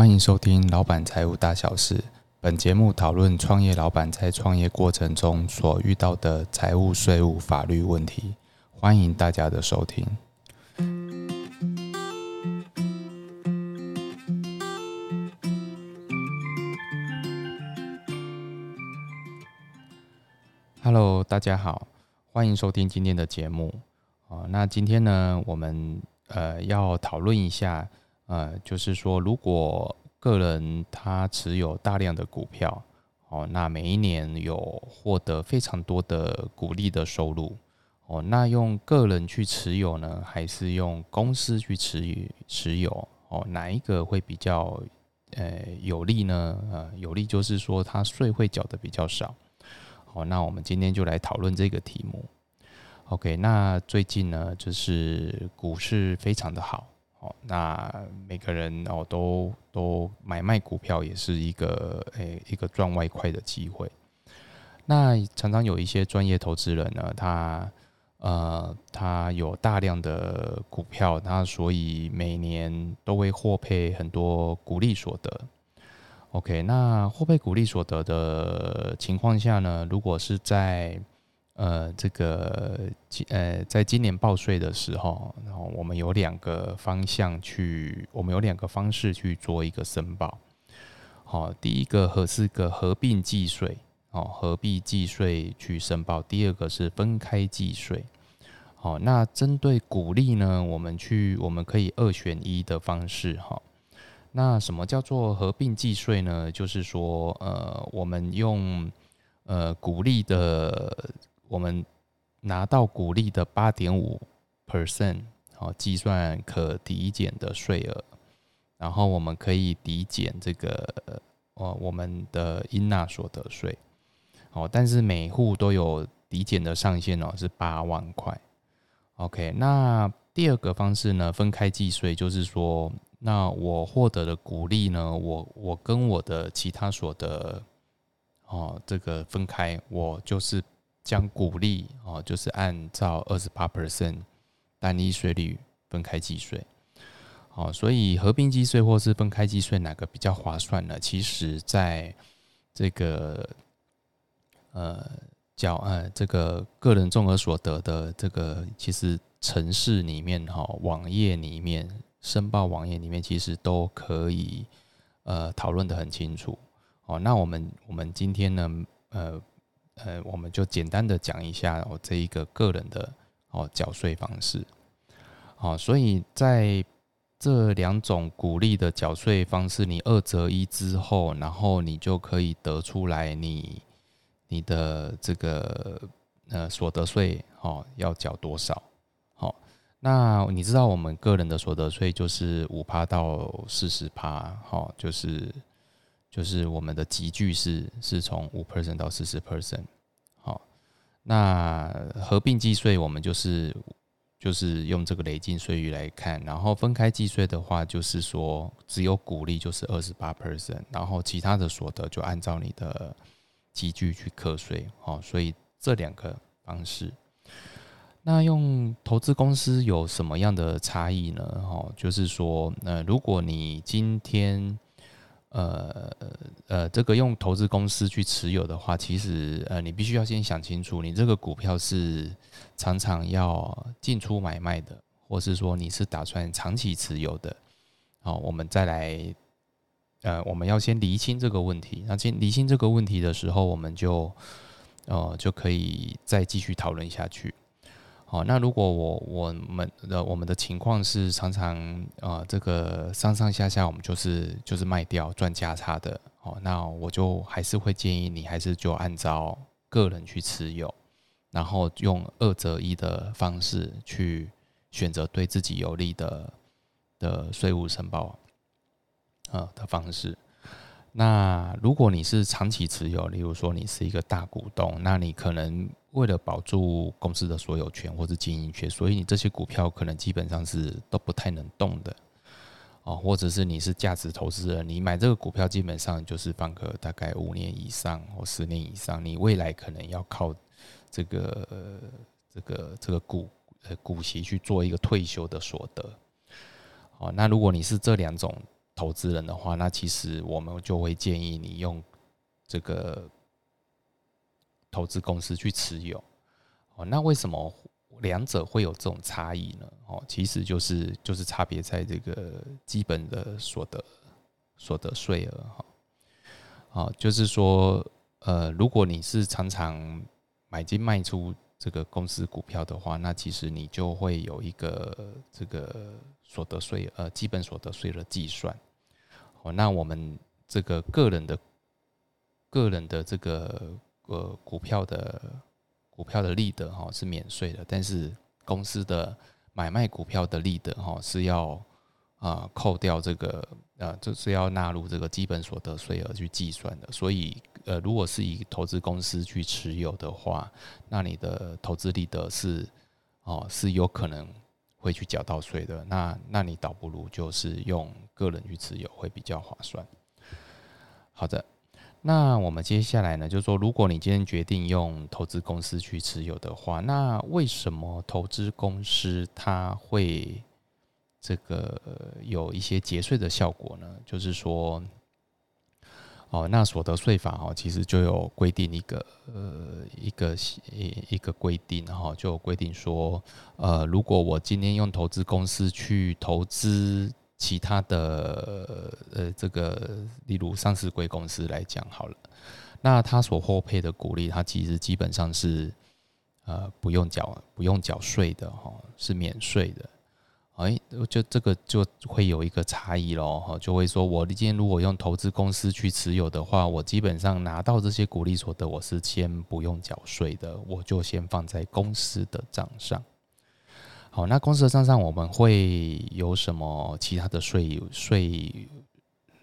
欢迎收听《老板财务大小事》。本节目讨论创业老板在创业过程中所遇到的财务、税务、法律问题。欢迎大家的收听。Hello，大家好，欢迎收听今天的节目。啊，那今天呢，我们呃要讨论一下。呃，就是说，如果个人他持有大量的股票，哦，那每一年有获得非常多的股利的收入，哦，那用个人去持有呢，还是用公司去持持有？哦，哪一个会比较呃有利呢？呃，有利就是说，他税会缴的比较少。好，那我们今天就来讨论这个题目。OK，那最近呢，就是股市非常的好。哦，那每个人哦都都买卖股票也是一个诶一个赚外快的机会。那常常有一些专业投资人呢，他呃他有大量的股票，他所以每年都会获配很多股利所得。OK，那获配股利所得的情况下呢，如果是在呃，这个今呃，在今年报税的时候，然后我们有两个方向去，我们有两个方式去做一个申报。好，第一个和是个合并计税，哦，合并计税去申报；第二个是分开计税。好，那针对鼓励呢，我们去我们可以二选一的方式哈。那什么叫做合并计税呢？就是说，呃，我们用呃鼓励的。我们拿到股利的八点五 percent，好计算可抵减的税额，然后我们可以抵减这个呃我们的应纳所得税，好，但是每户都有抵减的上限哦，是八万块。OK，那第二个方式呢，分开计税，就是说，那我获得的股利呢，我我跟我的其他所得，哦，这个分开，我就是。将股利哦，就是按照二十八 percent 单一税率分开计税，好，所以合并计税或是分开计税哪个比较划算呢？其实，在这个呃缴呃这个个人综合所得的这个其实城市里面哈网页里面申报网页里面其实都可以呃讨论的很清楚哦。那我们我们今天呢呃。呃，我们就简单的讲一下我这一个个人的哦缴税方式，好，所以在这两种鼓励的缴税方式，你二择一之后，然后你就可以得出来你你的这个呃所得税哦要缴多少，好，那你知道我们个人的所得税就是五趴到四十趴，好，就是。就是我们的集聚是是从五 percent 到四十 percent，好，那合并计税我们就是就是用这个累进税率来看，然后分开计税的话，就是说只有股利就是二十八 percent，然后其他的所得就按照你的集聚去课税，好，所以这两个方式，那用投资公司有什么样的差异呢？哦，就是说，那如果你今天呃呃，这个用投资公司去持有的话，其实呃，你必须要先想清楚，你这个股票是常常要进出买卖的，或是说你是打算长期持有的。好，我们再来，呃，我们要先厘清这个问题。那先厘清这个问题的时候，我们就呃就可以再继续讨论下去。好，那如果我我们的我们的情况是常常呃这个上上下下我们就是就是卖掉赚价差的，哦，那我就还是会建议你还是就按照个人去持有，然后用二择一的方式去选择对自己有利的的税务申报，呃的方式。那如果你是长期持有，例如说你是一个大股东，那你可能为了保住公司的所有权或者经营权，所以你这些股票可能基本上是都不太能动的哦。或者是你是价值投资人，你买这个股票基本上就是放个大概五年以上或十年以上，你未来可能要靠这个这个这个股呃股息去做一个退休的所得。哦，那如果你是这两种。投资人的话，那其实我们就会建议你用这个投资公司去持有。哦，那为什么两者会有这种差异呢？哦，其实就是就是差别在这个基本的所得所得税额哈。哦，就是说，呃，如果你是常常买进卖出这个公司股票的话，那其实你就会有一个这个所得税呃基本所得税的计算。哦，那我们这个个人的个人的这个呃股票的。股票的利得哈是免税的，但是公司的买卖股票的利得哈是要啊扣掉这个呃，就是要纳入这个基本所得税额去计算的。所以呃，如果是以投资公司去持有的话，那你的投资利得是哦是有可能会去缴到税的。那那你倒不如就是用个人去持有会比较划算。好的。那我们接下来呢，就是说，如果你今天决定用投资公司去持有的话，那为什么投资公司它会这个有一些节税的效果呢？就是说，哦，那所得税法哦，其实就有规定一个呃一个一一个规定哈，就有规定说，呃，如果我今天用投资公司去投资。其他的呃，这个例如上市贵公司来讲好了，那他所获配的股利，它其实基本上是呃不用缴不用缴税的哈，是免税的。哎，就这个就会有一个差异喽哈，就会说我今天如果用投资公司去持有的话，我基本上拿到这些股利所得，我是先不用缴税的，我就先放在公司的账上。好，那公司的账上我们会有什么其他的税税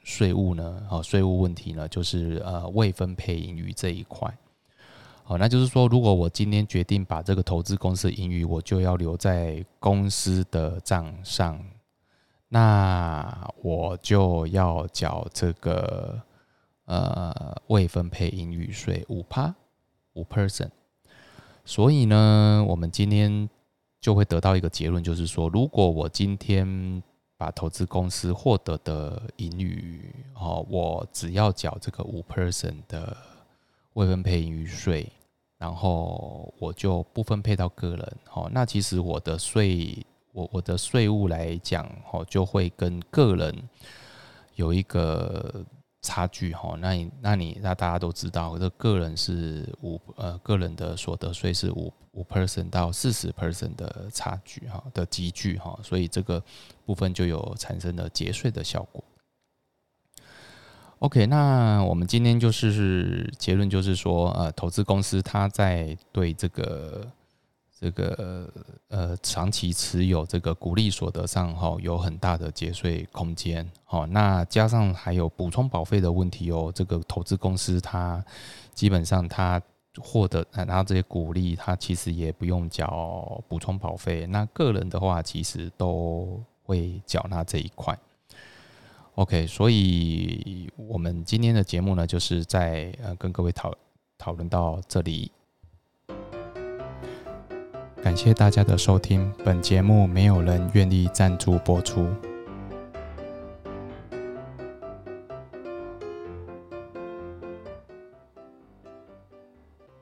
税务呢？好，税务问题呢，就是呃未分配盈余这一块。好，那就是说，如果我今天决定把这个投资公司盈余，我就要留在公司的账上，那我就要缴这个呃未分配盈余税五趴五 percent。所以呢，我们今天。就会得到一个结论，就是说，如果我今天把投资公司获得的盈余，哦，我只要缴这个五 percent 的未分配盈余税，然后我就不分配到个人，哦，那其实我的税，我我的税务来讲，哦，就会跟个人有一个。差距哈，那你那你那大家都知道，这个人是五呃个人的所得税是五五 percent 到四十 percent 的差距哈的积聚哈，所以这个部分就有产生了节税的效果。OK，那我们今天就是结论就是说，呃，投资公司它在对这个。这个呃，长期持有这个股利所得上哈，有很大的节税空间。好，那加上还有补充保费的问题哦。这个投资公司它基本上它获得拿到这些股利，它其实也不用缴补充保费。那个人的话，其实都会缴纳这一块。OK，所以我们今天的节目呢，就是在呃跟各位讨讨论到这里。感谢大家的收听，本节目没有人愿意赞助播出。